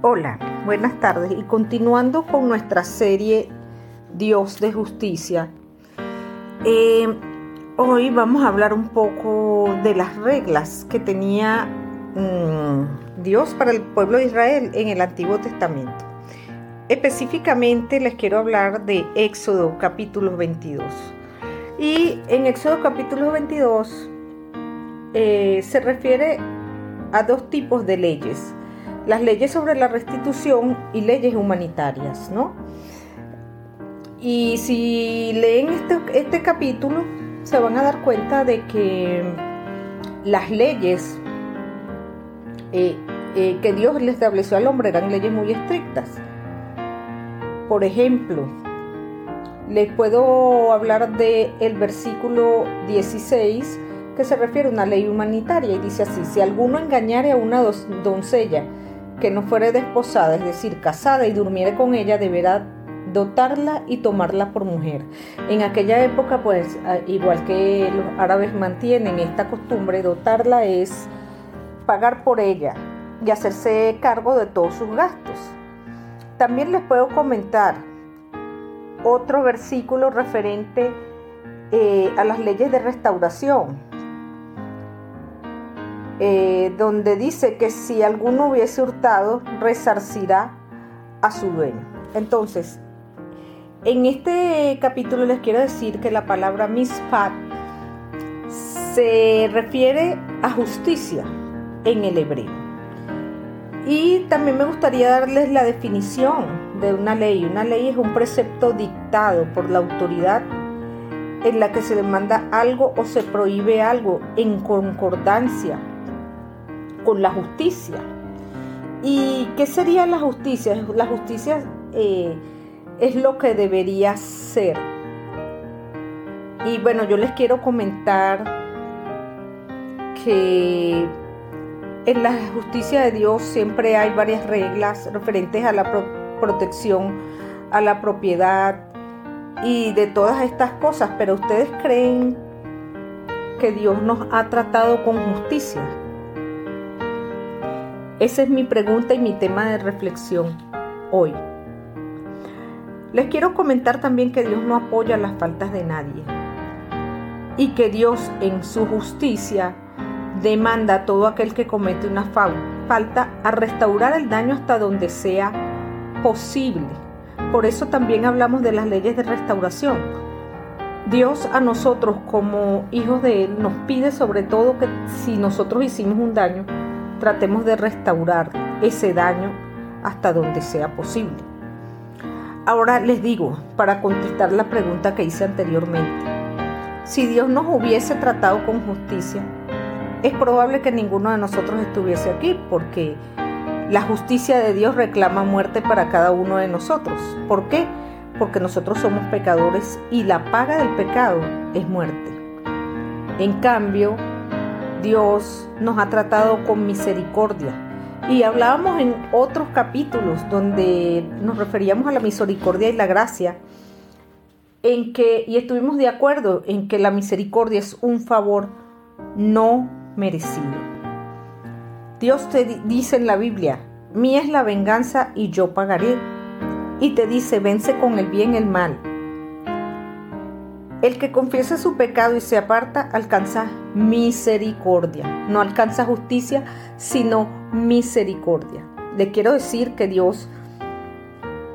Hola, buenas tardes y continuando con nuestra serie Dios de Justicia, eh, hoy vamos a hablar un poco de las reglas que tenía mm, Dios para el pueblo de Israel en el Antiguo Testamento. Específicamente les quiero hablar de Éxodo capítulo 22. Y en Éxodo capítulo 22 eh, se refiere a dos tipos de leyes las leyes sobre la restitución y leyes humanitarias, ¿no? Y si leen este, este capítulo, se van a dar cuenta de que las leyes eh, eh, que Dios le estableció al hombre eran leyes muy estrictas. Por ejemplo, les puedo hablar del el versículo 16 que se refiere a una ley humanitaria y dice así, si alguno engañare a una doncella que no fuere desposada, es decir, casada y durmiere con ella, deberá dotarla y tomarla por mujer. En aquella época, pues, igual que los árabes mantienen esta costumbre, dotarla es pagar por ella y hacerse cargo de todos sus gastos. También les puedo comentar otro versículo referente eh, a las leyes de restauración. Eh, donde dice que si alguno hubiese hurtado, resarcirá a su dueño. Entonces, en este capítulo les quiero decir que la palabra mispat se refiere a justicia en el hebreo. Y también me gustaría darles la definición de una ley. Una ley es un precepto dictado por la autoridad en la que se demanda algo o se prohíbe algo en concordancia con la justicia. ¿Y qué sería la justicia? La justicia eh, es lo que debería ser. Y bueno, yo les quiero comentar que en la justicia de Dios siempre hay varias reglas referentes a la protección, a la propiedad y de todas estas cosas, pero ustedes creen que Dios nos ha tratado con justicia. Esa es mi pregunta y mi tema de reflexión hoy. Les quiero comentar también que Dios no apoya las faltas de nadie y que Dios en su justicia demanda a todo aquel que comete una falta a restaurar el daño hasta donde sea posible. Por eso también hablamos de las leyes de restauración. Dios a nosotros como hijos de Él nos pide sobre todo que si nosotros hicimos un daño, tratemos de restaurar ese daño hasta donde sea posible. Ahora les digo, para contestar la pregunta que hice anteriormente, si Dios nos hubiese tratado con justicia, es probable que ninguno de nosotros estuviese aquí, porque la justicia de Dios reclama muerte para cada uno de nosotros. ¿Por qué? Porque nosotros somos pecadores y la paga del pecado es muerte. En cambio, Dios nos ha tratado con misericordia. Y hablábamos en otros capítulos donde nos referíamos a la misericordia y la gracia, en que, y estuvimos de acuerdo en que la misericordia es un favor no merecido. Dios te dice en la Biblia, mía es la venganza y yo pagaré. Y te dice, vence con el bien el mal. El que confiesa su pecado y se aparta alcanza misericordia. No alcanza justicia, sino misericordia. Le quiero decir que Dios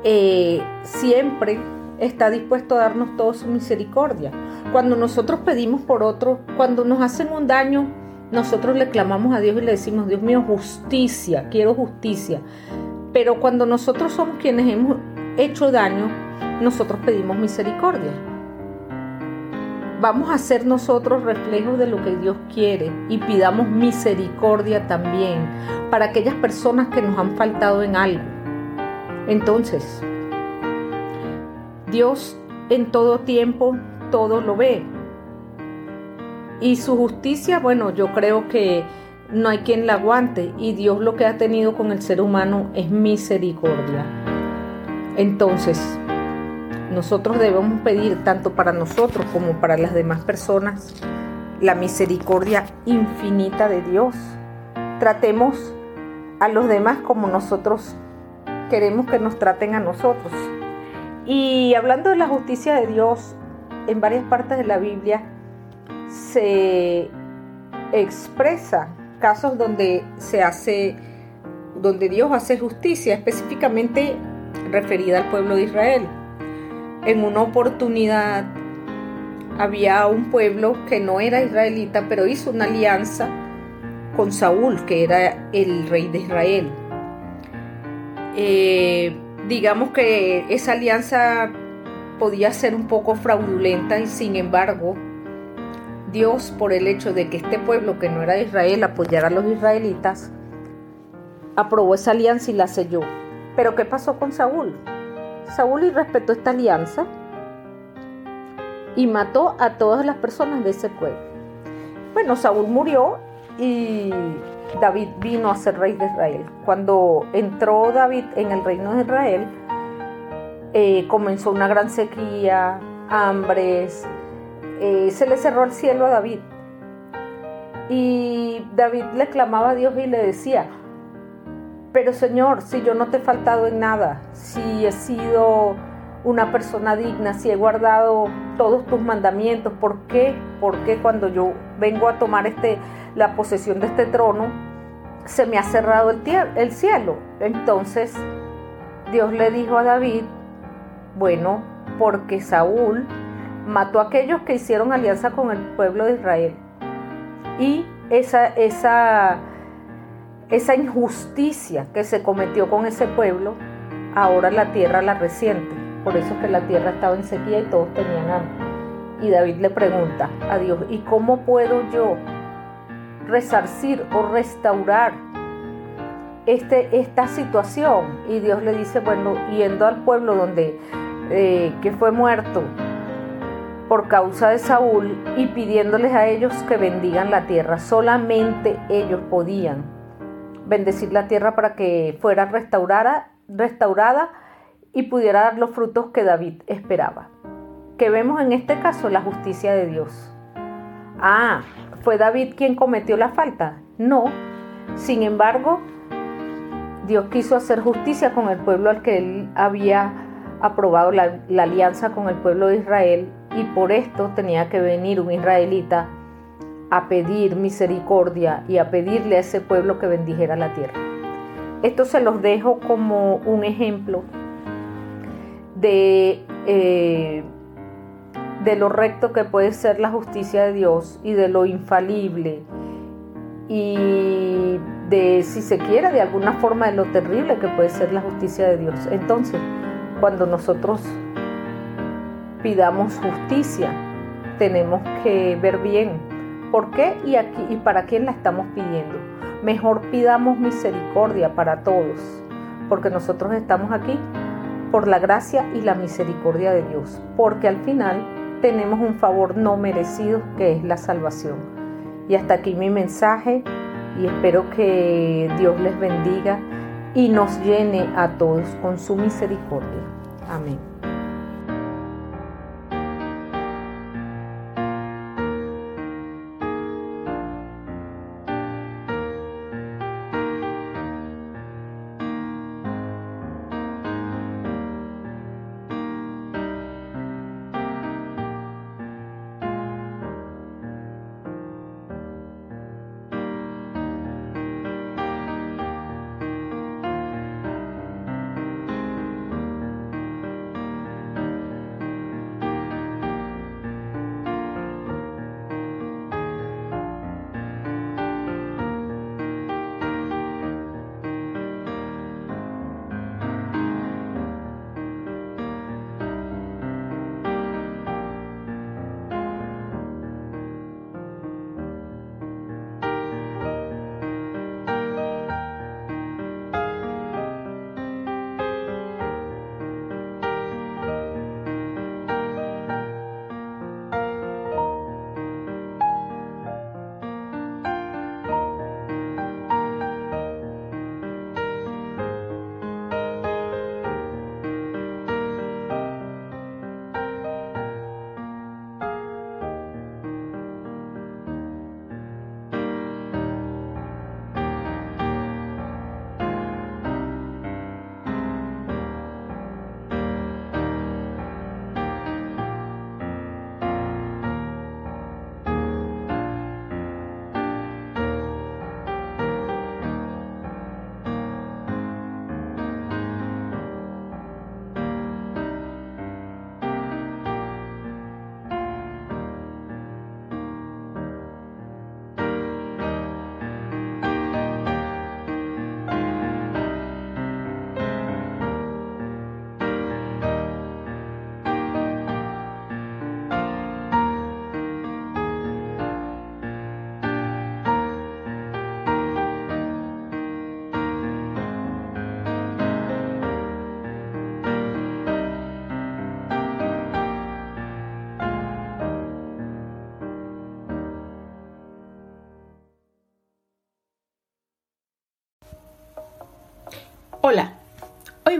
eh, siempre está dispuesto a darnos toda su misericordia. Cuando nosotros pedimos por otro, cuando nos hacen un daño, nosotros le clamamos a Dios y le decimos, Dios mío, justicia, quiero justicia. Pero cuando nosotros somos quienes hemos hecho daño, nosotros pedimos misericordia vamos a ser nosotros reflejos de lo que Dios quiere y pidamos misericordia también para aquellas personas que nos han faltado en algo. Entonces, Dios en todo tiempo todo lo ve. Y su justicia, bueno, yo creo que no hay quien la aguante y Dios lo que ha tenido con el ser humano es misericordia. Entonces, nosotros debemos pedir tanto para nosotros como para las demás personas la misericordia infinita de Dios. Tratemos a los demás como nosotros queremos que nos traten a nosotros. Y hablando de la justicia de Dios, en varias partes de la Biblia se expresa casos donde se hace, donde Dios hace justicia, específicamente referida al pueblo de Israel. En una oportunidad había un pueblo que no era israelita, pero hizo una alianza con Saúl, que era el rey de Israel. Eh, digamos que esa alianza podía ser un poco fraudulenta y sin embargo Dios por el hecho de que este pueblo que no era de Israel apoyara a los israelitas, aprobó esa alianza y la selló. Pero ¿qué pasó con Saúl? Saúl irrespetó esta alianza y mató a todas las personas de ese pueblo. Bueno, Saúl murió y David vino a ser rey de Israel. Cuando entró David en el reino de Israel, eh, comenzó una gran sequía, hambres, eh, se le cerró el cielo a David. Y David le clamaba a Dios y le decía, pero Señor, si yo no te he faltado en nada, si he sido una persona digna, si he guardado todos tus mandamientos, ¿por qué? ¿Por qué cuando yo vengo a tomar este, la posesión de este trono, se me ha cerrado el, el cielo? Entonces Dios le dijo a David, bueno, porque Saúl mató a aquellos que hicieron alianza con el pueblo de Israel. Y esa, esa, esa injusticia que se cometió con ese pueblo, ahora la tierra la resiente. Por eso que la tierra estaba en sequía y todos tenían hambre. Y David le pregunta a Dios, ¿y cómo puedo yo resarcir o restaurar este, esta situación? Y Dios le dice, bueno, yendo al pueblo donde eh, que fue muerto por causa de Saúl y pidiéndoles a ellos que bendigan la tierra. Solamente ellos podían bendecir la tierra para que fuera restaurada, restaurada y pudiera dar los frutos que David esperaba. Que vemos en este caso la justicia de Dios. Ah, ¿fue David quien cometió la falta? No. Sin embargo, Dios quiso hacer justicia con el pueblo al que él había aprobado la, la alianza con el pueblo de Israel y por esto tenía que venir un israelita a pedir misericordia y a pedirle a ese pueblo que bendijera la tierra. Esto se los dejo como un ejemplo de, eh, de lo recto que puede ser la justicia de Dios y de lo infalible y de, si se quiere, de alguna forma de lo terrible que puede ser la justicia de Dios. Entonces, cuando nosotros pidamos justicia, tenemos que ver bien por qué y, aquí, y para quién la estamos pidiendo. Mejor pidamos misericordia para todos, porque nosotros estamos aquí por la gracia y la misericordia de Dios, porque al final tenemos un favor no merecido que es la salvación. Y hasta aquí mi mensaje y espero que Dios les bendiga y nos llene a todos con su misericordia. Amén.